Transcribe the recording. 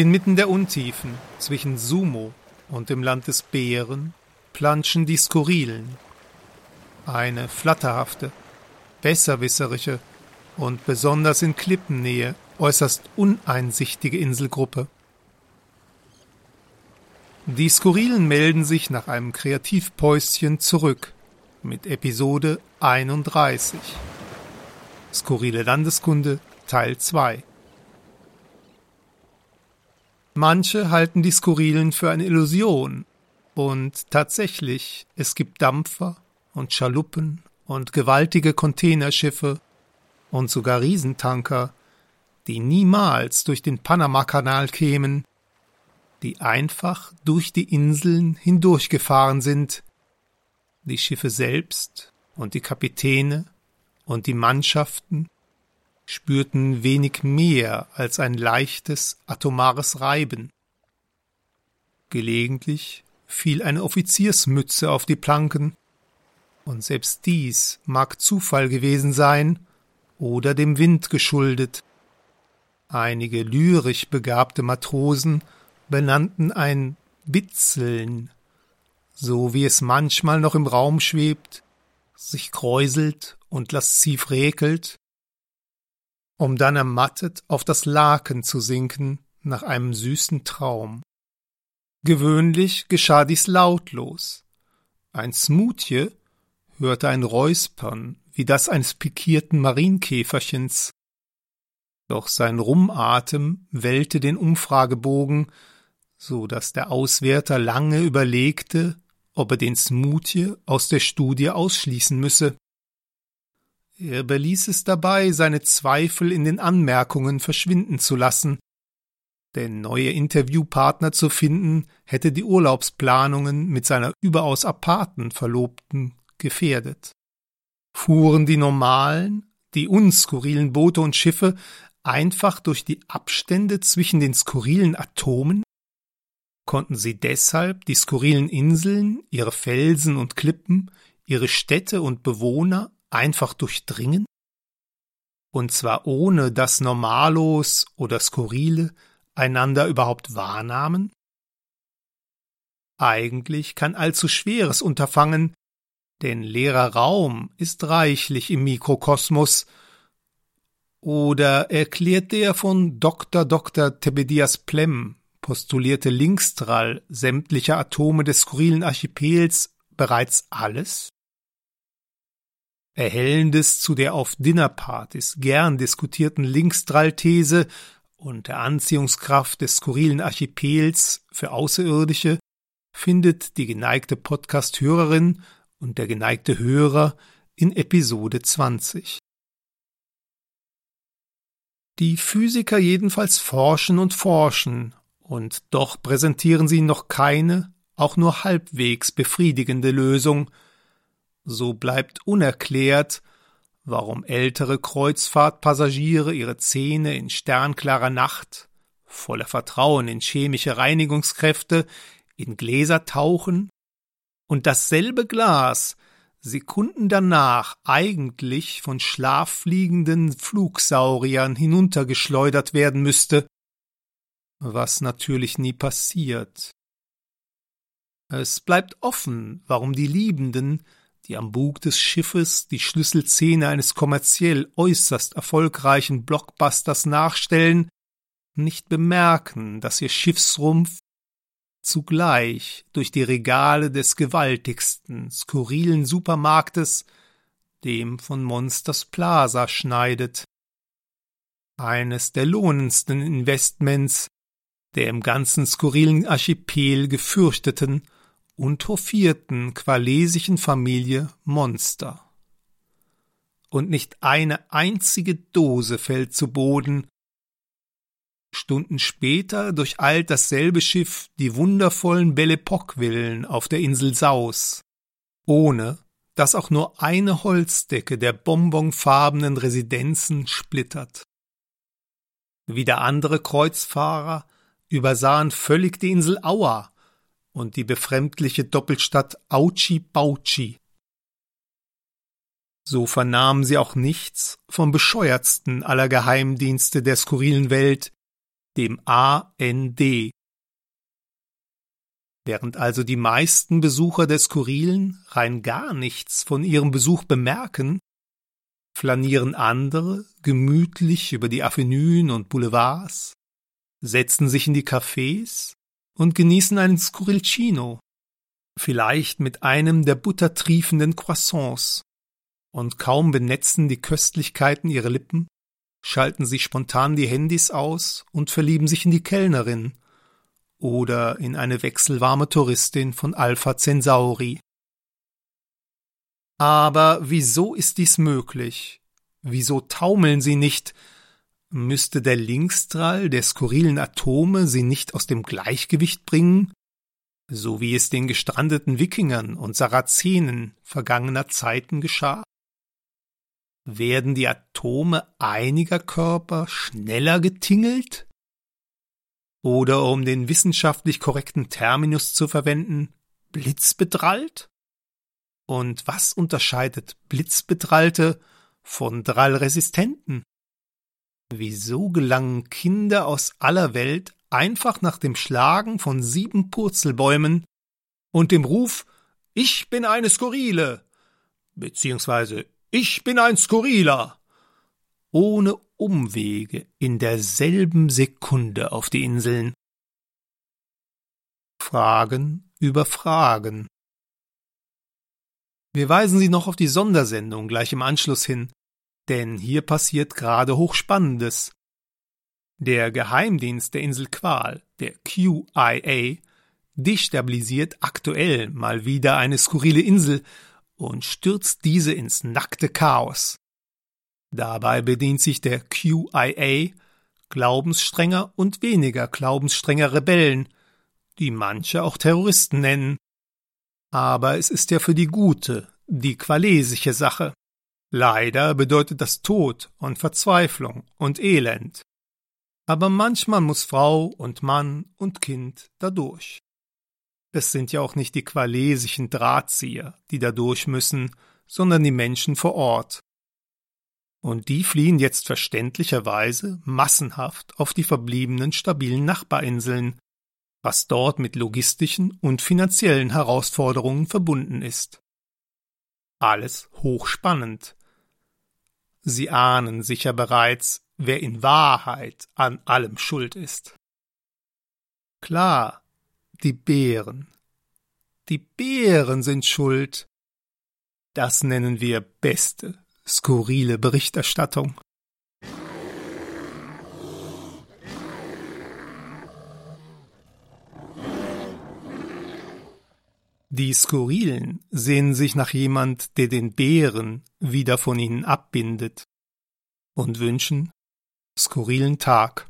Inmitten der Untiefen zwischen Sumo und dem Land des Bären planschen die Skurrilen. Eine flatterhafte, besserwisserische und besonders in Klippennähe äußerst uneinsichtige Inselgruppe. Die Skurrilen melden sich nach einem Kreativpäuschen zurück mit Episode 31. Skurrile Landeskunde Teil 2 Manche halten die Skurrilen für eine Illusion. Und tatsächlich, es gibt Dampfer und Schaluppen und gewaltige Containerschiffe und sogar Riesentanker, die niemals durch den Panamakanal kämen, die einfach durch die Inseln hindurchgefahren sind. Die Schiffe selbst und die Kapitäne und die Mannschaften spürten wenig mehr als ein leichtes atomares Reiben. Gelegentlich fiel eine Offiziersmütze auf die Planken, und selbst dies mag Zufall gewesen sein oder dem Wind geschuldet. Einige lyrisch begabte Matrosen benannten ein Bitzeln, so wie es manchmal noch im Raum schwebt, sich kräuselt und lasziv räkelt, um dann ermattet auf das Laken zu sinken nach einem süßen Traum. Gewöhnlich geschah dies lautlos. Ein Smutje hörte ein Räuspern wie das eines pikierten Marienkäferchens. Doch sein Rumatem wellte den Umfragebogen, so dass der Auswärter lange überlegte, ob er den Smutje aus der Studie ausschließen müsse. Er beließ es dabei, seine Zweifel in den Anmerkungen verschwinden zu lassen, denn neue Interviewpartner zu finden, hätte die Urlaubsplanungen mit seiner überaus aparten Verlobten gefährdet. Fuhren die normalen, die unskurrilen Boote und Schiffe einfach durch die Abstände zwischen den skurrilen Atomen? Konnten sie deshalb die skurrilen Inseln, ihre Felsen und Klippen, ihre Städte und Bewohner einfach durchdringen? Und zwar ohne dass Normalos oder Skurrile einander überhaupt wahrnahmen? Eigentlich kann allzu schweres Unterfangen, denn leerer Raum ist reichlich im Mikrokosmos. Oder erklärt der von Dr. Dr. Tebedias Plem postulierte Linkstrahl sämtlicher Atome des skurrilen Archipels bereits alles? Erhellendes zu der auf Dinnerpartys gern diskutierten Linkstrahl-These und der Anziehungskraft des skurrilen Archipels für Außerirdische findet die geneigte Podcast-Hörerin und der geneigte Hörer in Episode 20. Die Physiker jedenfalls forschen und forschen, und doch präsentieren sie noch keine, auch nur halbwegs befriedigende Lösung, so bleibt unerklärt, warum ältere Kreuzfahrtpassagiere ihre Zähne in sternklarer Nacht, voller Vertrauen in chemische Reinigungskräfte, in Gläser tauchen und dasselbe Glas Sekunden danach eigentlich von schlaffliegenden Flugsauriern hinuntergeschleudert werden müsste, was natürlich nie passiert. Es bleibt offen, warum die Liebenden die am Bug des Schiffes die Schlüsselszene eines kommerziell äußerst erfolgreichen Blockbusters nachstellen, nicht bemerken, dass ihr Schiffsrumpf zugleich durch die Regale des gewaltigsten, skurrilen Supermarktes, dem von Monsters Plaza, schneidet. Eines der lohnendsten Investments der im ganzen skurrilen Archipel gefürchteten und hofierten qualesischen Familie Monster. Und nicht eine einzige Dose fällt zu Boden. Stunden später durcheilt dasselbe Schiff die wundervollen Belle Epoque-Villen auf der Insel Saus, ohne dass auch nur eine Holzdecke der bonbonfarbenen Residenzen splittert. Wieder andere Kreuzfahrer übersahen völlig die Insel Auer und die befremdliche Doppelstadt Auchi-Bauchi. So vernahmen sie auch nichts vom bescheuertsten aller Geheimdienste der skurrilen Welt, dem AND. Während also die meisten Besucher der Skurrilen rein gar nichts von ihrem Besuch bemerken, flanieren andere gemütlich über die Avenuen und Boulevards, setzen sich in die Cafés und genießen einen Skurrilcino, vielleicht mit einem der buttertriefenden Croissants, und kaum benetzen die Köstlichkeiten ihre Lippen, schalten sie spontan die Handys aus und verlieben sich in die Kellnerin oder in eine wechselwarme Touristin von Alpha Centauri. Aber wieso ist dies möglich? Wieso taumeln sie nicht? Müsste der Linkstrahl der skurrilen Atome sie nicht aus dem Gleichgewicht bringen? So wie es den gestrandeten Wikingern und Sarazenen vergangener Zeiten geschah? Werden die Atome einiger Körper schneller getingelt? Oder um den wissenschaftlich korrekten Terminus zu verwenden, blitzbedrallt? Und was unterscheidet Blitzbedrallte von Drallresistenten? Wieso gelangen Kinder aus aller Welt einfach nach dem Schlagen von sieben Purzelbäumen und dem Ruf Ich bin eine Skurrile, beziehungsweise Ich bin ein Skurriler, ohne Umwege in derselben Sekunde auf die Inseln. Fragen über Fragen. Wir weisen Sie noch auf die Sondersendung gleich im Anschluss hin, denn hier passiert gerade Hochspannendes. Der Geheimdienst der Insel Qual, der QIA, destabilisiert aktuell mal wieder eine skurrile Insel und stürzt diese ins nackte Chaos. Dabei bedient sich der QIA glaubensstrenger und weniger glaubensstrenger Rebellen, die manche auch Terroristen nennen. Aber es ist ja für die gute, die qualesische Sache. Leider bedeutet das Tod und Verzweiflung und Elend. Aber manchmal muss Frau und Mann und Kind dadurch. Es sind ja auch nicht die qualesischen Drahtzieher, die dadurch müssen, sondern die Menschen vor Ort, und die fliehen jetzt verständlicherweise massenhaft auf die verbliebenen stabilen Nachbarinseln, was dort mit logistischen und finanziellen Herausforderungen verbunden ist. Alles hochspannend. Sie ahnen sicher bereits, wer in Wahrheit an allem schuld ist. Klar, die Bären. Die Bären sind schuld. Das nennen wir beste Skurrile Berichterstattung. Die Skurrilen sehnen sich nach jemand, der den Bären wieder von ihnen abbindet und wünschen skurrilen Tag.